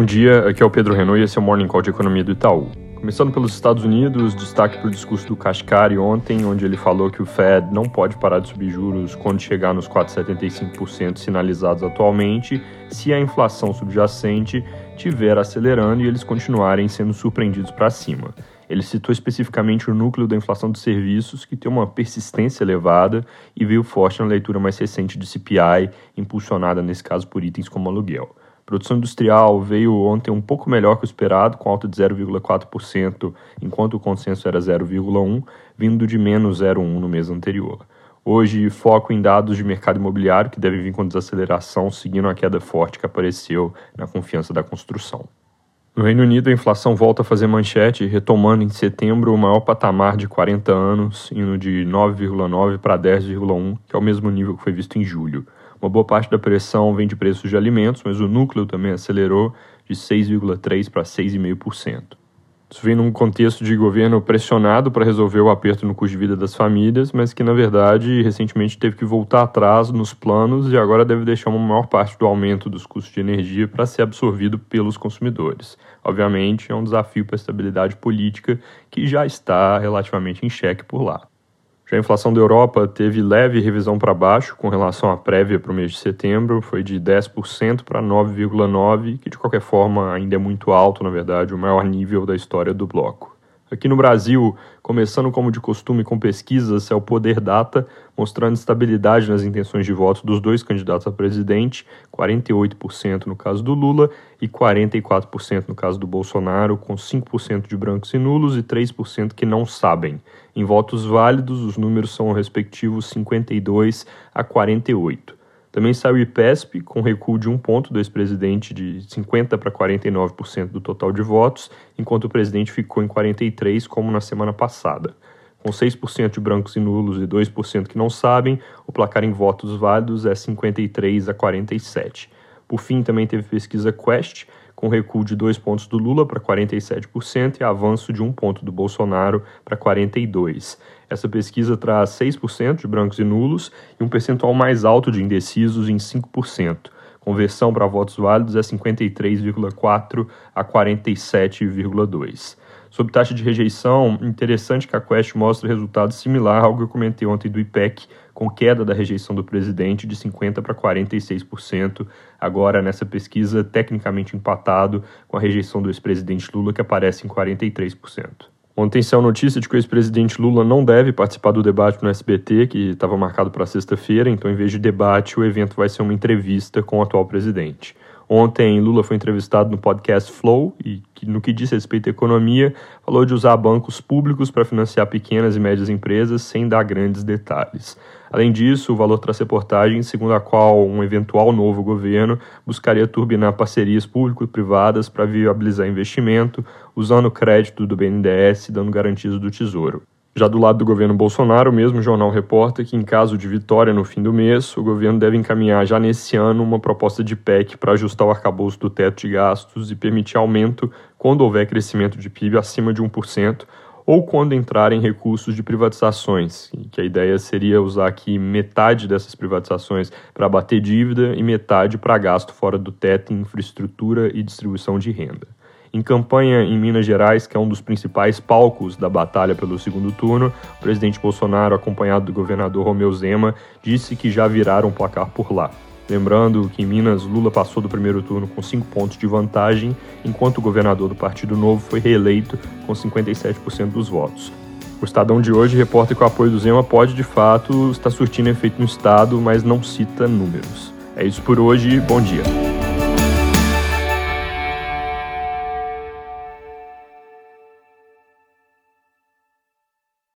Bom dia, aqui é o Pedro Renault e esse é o Morning Call de Economia do Itaú. Começando pelos Estados Unidos, destaque para o discurso do Kashkari ontem, onde ele falou que o Fed não pode parar de subir juros quando chegar nos 4,75% sinalizados atualmente, se a inflação subjacente estiver acelerando e eles continuarem sendo surpreendidos para cima. Ele citou especificamente o núcleo da inflação dos serviços, que tem uma persistência elevada e veio forte na leitura mais recente de CPI, impulsionada nesse caso por itens como aluguel. Produção industrial veio ontem um pouco melhor que o esperado, com alta de 0,4%, enquanto o consenso era 0,1%, vindo de menos 0,1% no mês anterior. Hoje, foco em dados de mercado imobiliário, que devem vir com desaceleração, seguindo a queda forte que apareceu na confiança da construção. No Reino Unido, a inflação volta a fazer manchete, retomando em setembro o maior patamar de 40 anos, indo de 9,9 para 10,1, que é o mesmo nível que foi visto em julho. Uma boa parte da pressão vem de preços de alimentos, mas o núcleo também acelerou de 6,3% para 6,5%. Isso vem num contexto de governo pressionado para resolver o aperto no custo de vida das famílias, mas que, na verdade, recentemente teve que voltar atrás nos planos e agora deve deixar uma maior parte do aumento dos custos de energia para ser absorvido pelos consumidores. Obviamente, é um desafio para a estabilidade política que já está relativamente em xeque por lá. Já a inflação da Europa teve leve revisão para baixo com relação à prévia para o mês de setembro, foi de 10% para 9,9%, que de qualquer forma ainda é muito alto, na verdade, o maior nível da história do bloco. Aqui no Brasil, começando como de costume com pesquisas, é o Poder Data, mostrando estabilidade nas intenções de voto dos dois candidatos a presidente, 48% no caso do Lula e 44% no caso do Bolsonaro, com 5% de brancos e nulos e 3% que não sabem. Em votos válidos, os números são respectivos 52 a 48. Também saiu o IPESP, com recuo de um ponto do ex-presidente de 50% para 49% do total de votos, enquanto o presidente ficou em 43%, como na semana passada. Com 6% de brancos e nulos e 2% que não sabem, o placar em votos válidos é 53 a 47. Por fim, também teve pesquisa Quest, com recuo de dois pontos do Lula para 47% e avanço de um ponto do Bolsonaro para 42%. Essa pesquisa traz 6% de brancos e nulos e um percentual mais alto de indecisos em 5%. Conversão para votos válidos é 53,4 a 47,2. Sobre taxa de rejeição, interessante que a Quest mostra resultado similar ao que eu comentei ontem do IPEC, com queda da rejeição do presidente de 50% para 46%, agora nessa pesquisa tecnicamente empatado com a rejeição do ex-presidente Lula, que aparece em 43%. Ontem saiu notícia de que o ex-presidente Lula não deve participar do debate no SBT, que estava marcado para sexta-feira, então, em vez de debate, o evento vai ser uma entrevista com o atual presidente. Ontem, Lula foi entrevistado no podcast Flow e, no que diz respeito à economia, falou de usar bancos públicos para financiar pequenas e médias empresas sem dar grandes detalhes. Além disso, o valor traz reportagem segundo a qual um eventual novo governo buscaria turbinar parcerias público-privadas para viabilizar investimento, usando crédito do BNDES, dando garantias do Tesouro. Já do lado do governo Bolsonaro, o mesmo jornal reporta que, em caso de vitória no fim do mês, o governo deve encaminhar já nesse ano uma proposta de PEC para ajustar o arcabouço do teto de gastos e permitir aumento quando houver crescimento de PIB acima de 1%, ou quando entrarem recursos de privatizações, que a ideia seria usar aqui metade dessas privatizações para bater dívida e metade para gasto fora do teto em infraestrutura e distribuição de renda. Em campanha em Minas Gerais, que é um dos principais palcos da batalha pelo segundo turno, o presidente Bolsonaro, acompanhado do governador Romeu Zema, disse que já viraram placar por lá. Lembrando que em Minas, Lula passou do primeiro turno com 5 pontos de vantagem, enquanto o governador do Partido Novo foi reeleito com 57% dos votos. O Estadão de hoje reporta que o apoio do Zema pode, de fato, estar surtindo efeito no Estado, mas não cita números. É isso por hoje, bom dia.